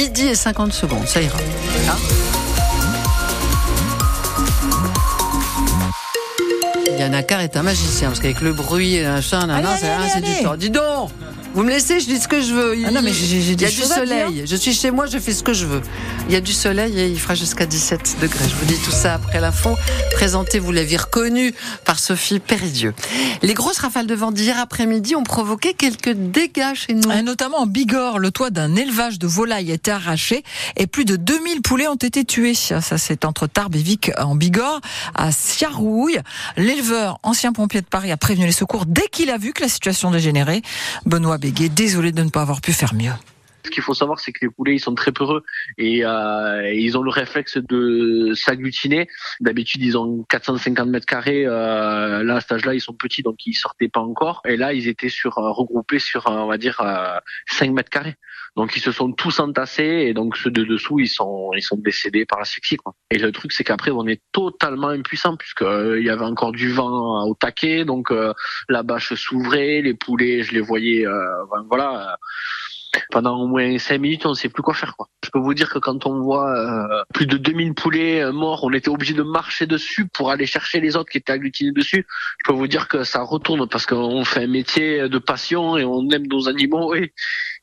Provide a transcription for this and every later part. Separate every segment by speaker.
Speaker 1: Midi et 50 secondes, ça ira. Hein Carr est un magicien, parce qu'avec le bruit et machin, c'est du temps. Dis donc vous me laissez, je dis ce que je veux.
Speaker 2: Il, ah non, mais j'ai,
Speaker 1: il y a du soleil. Je suis chez moi, je fais ce que je veux. Il y a du soleil et il fera jusqu'à 17 degrés. Je vous dis tout ça après l'info. Présenté, vous l'avez reconnu, par Sophie Péridieu. Les grosses rafales de vent d'hier après-midi ont provoqué quelques dégâts chez nous.
Speaker 2: Et notamment en Bigorre, le toit d'un élevage de volailles a été arraché et plus de 2000 poulets ont été tués. Ça, c'est entre Tarbes et Vic en Bigorre, à Siarouille. L'éleveur, ancien pompier de Paris, a prévenu les secours dès qu'il a vu que la situation dégénérait. Benoît Désolé de ne pas avoir pu faire mieux.
Speaker 3: Ce qu'il faut savoir, c'est que les poulets, ils sont très peureux et, euh, ils ont le réflexe de s'agglutiner. D'habitude, ils ont 450 mètres carrés. Euh, là, à cet âge-là, ils sont petits, donc ils sortaient pas encore. Et là, ils étaient sur euh, regroupés sur, on va dire, 5 mètres carrés. Donc ils se sont tous entassés et donc ceux de dessous ils sont ils sont décédés par asphyxie. Et le truc c'est qu'après on est totalement impuissant puisque il y avait encore du vent au taquet donc la bâche s'ouvrait, les poulets je les voyais voilà pendant au moins 5 minutes, on ne sait plus quoi faire. Quoi. Je peux vous dire que quand on voit euh, plus de 2000 poulets euh, morts, on était obligé de marcher dessus pour aller chercher les autres qui étaient agglutinés dessus. Je peux vous dire que ça retourne parce qu'on fait un métier de passion et on aime nos animaux et,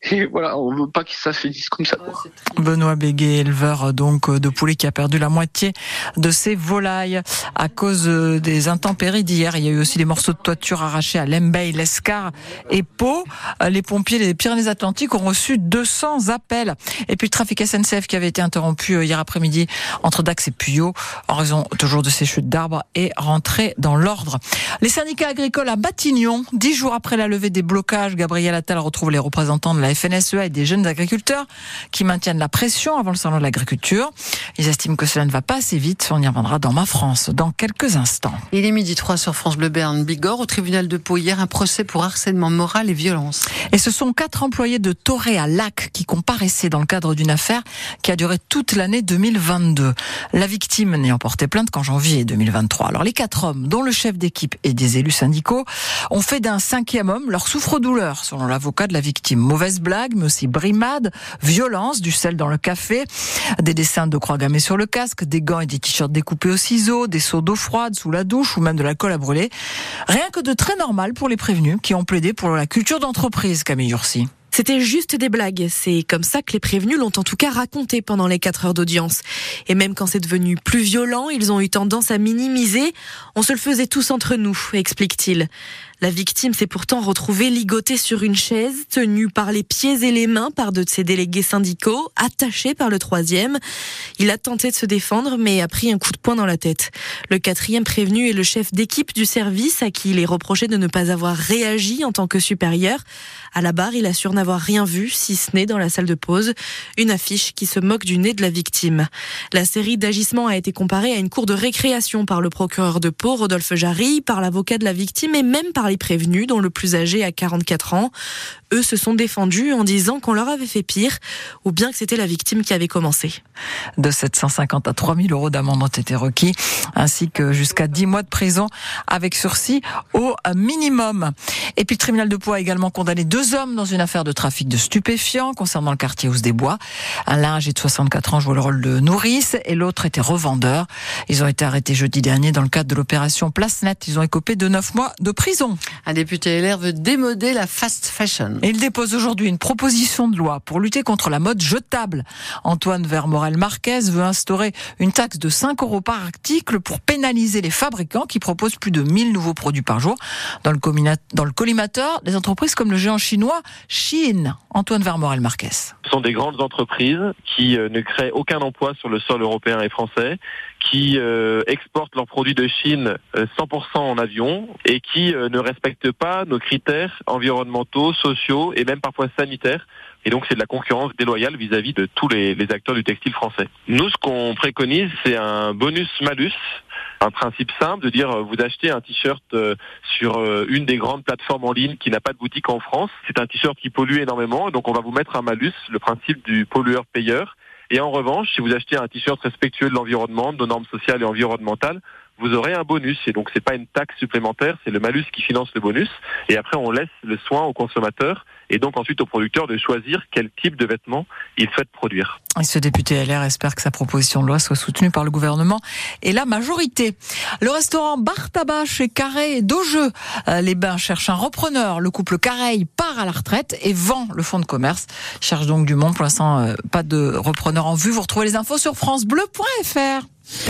Speaker 3: et voilà, on veut pas qu'ils s'affaiblissent comme ça. Quoi.
Speaker 2: Benoît Béguet, éleveur donc de poulets qui a perdu la moitié de ses volailles à cause des intempéries d'hier. Il y a eu aussi des morceaux de toiture arrachés à Lembey, Lescar et Pau. Les pompiers des Pyrénées-Atlantiques ont reçu 200 appels. Et puis le trafic SNCF qui avait été interrompu euh, hier après-midi entre Dax et Puyot en raison toujours de ces chutes d'arbres est rentré dans l'ordre. Les syndicats agricoles à Batignon, dix jours après la levée des blocages, Gabriel Attal retrouve les représentants de la FNSEA et des jeunes agriculteurs qui maintiennent la pression avant le salon de l'agriculture. Ils estiment que cela ne va pas assez vite. On y reviendra dans ma France dans quelques instants.
Speaker 1: Il est midi 3 sur France Bleu Berne Bigorre au tribunal de Pau hier un procès pour harcèlement moral et violence.
Speaker 2: Et ce sont quatre employés de Toré à Lac qui comparaissaient dans le cadre d'une affaire qui a duré toute l'année 2022. La victime n'ayant porté plainte qu'en janvier 2023. Alors les quatre hommes, dont le chef d'équipe et des élus syndicaux, ont fait d'un cinquième homme leur souffre-douleur, selon l'avocat de la victime. Mauvaise blague, mais aussi brimade, violence, du sel dans le café, des dessins de croix gammées sur le casque, des gants et des t-shirts découpés au ciseau, des seaux d'eau froide sous la douche ou même de l'alcool à brûler. Rien que de très normal pour les prévenus qui ont plaidé pour la culture d'entreprise, Camille Ursi.
Speaker 4: C'était juste des blagues. C'est comme ça que les prévenus l'ont en tout cas raconté pendant les quatre heures d'audience. Et même quand c'est devenu plus violent, ils ont eu tendance à minimiser. On se le faisait tous entre nous, explique-t-il. La victime s'est pourtant retrouvée ligotée sur une chaise, tenue par les pieds et les mains par deux de ses délégués syndicaux, attachée par le troisième. Il a tenté de se défendre, mais a pris un coup de poing dans la tête. Le quatrième prévenu est le chef d'équipe du service, à qui il est reproché de ne pas avoir réagi en tant que supérieur. À la barre, il assure n'avoir rien vu, si ce n'est dans la salle de pause, une affiche qui se moque du nez de la victime. La série d'agissements a été comparée à une cour de récréation par le procureur de Pau, Rodolphe Jarry, par l'avocat de la victime et même par les prévenus, dont le plus âgé a 44 ans. Eux se sont défendus en disant qu'on leur avait fait pire, ou bien que c'était la victime qui avait commencé.
Speaker 2: De 750 à 3000 euros d'amende ont été requis, ainsi que jusqu'à 10 mois de prison avec sursis au minimum. Et puis le tribunal de Pau a également condamné deux hommes dans une affaire de trafic de stupéfiants concernant le quartier Hausse des Bois. Un l'un âgé de 64 ans jouait le rôle de nourrice et l'autre était revendeur. Ils ont été arrêtés jeudi dernier dans le cadre de l'opération Place Net. Ils ont écopé de 9 mois de prison.
Speaker 1: Un député LR veut démoder la fast fashion.
Speaker 2: Il dépose aujourd'hui une proposition de loi pour lutter contre la mode jetable. Antoine Vermorel-Marquez veut instaurer une taxe de 5 euros par article pour pénaliser les fabricants qui proposent plus de 1000 nouveaux produits par jour. Dans le, dans le collimateur, des entreprises comme le géant chinois Chine. Antoine Vermorel-Marquez.
Speaker 5: Ce sont des grandes entreprises qui euh, ne créent aucun emploi sur le sol européen et français, qui euh, exportent leurs produits de Chine 100% euh, en avion et qui ne respectent pas nos critères environnementaux, sociaux et même parfois sanitaires. Et donc c'est de la concurrence déloyale vis-à-vis de tous les, les acteurs du textile français. Nous, ce qu'on préconise, c'est un bonus-malus un principe simple de dire vous achetez un t-shirt sur une des grandes plateformes en ligne qui n'a pas de boutique en France. C'est un t-shirt qui pollue énormément, donc on va vous mettre un malus, le principe du pollueur-payeur. Et en revanche, si vous achetez un t-shirt respectueux de l'environnement, de nos normes sociales et environnementales, vous aurez un bonus. Et donc, c'est pas une taxe supplémentaire, c'est le malus qui finance le bonus. Et après, on laisse le soin aux consommateurs et donc ensuite au producteur de choisir quel type de vêtements il souhaite produire.
Speaker 2: Et ce député LR espère que sa proposition de loi soit soutenue par le gouvernement et la majorité. Le restaurant Bar Tabac chez Carré d'Augeux. Euh, les Bains cherchent un repreneur. Le couple Carré part à la retraite et vend le fonds de commerce. cherche donc du monde. Pour l'instant, euh, pas de repreneur en vue. Vous retrouvez les infos sur francebleu.fr.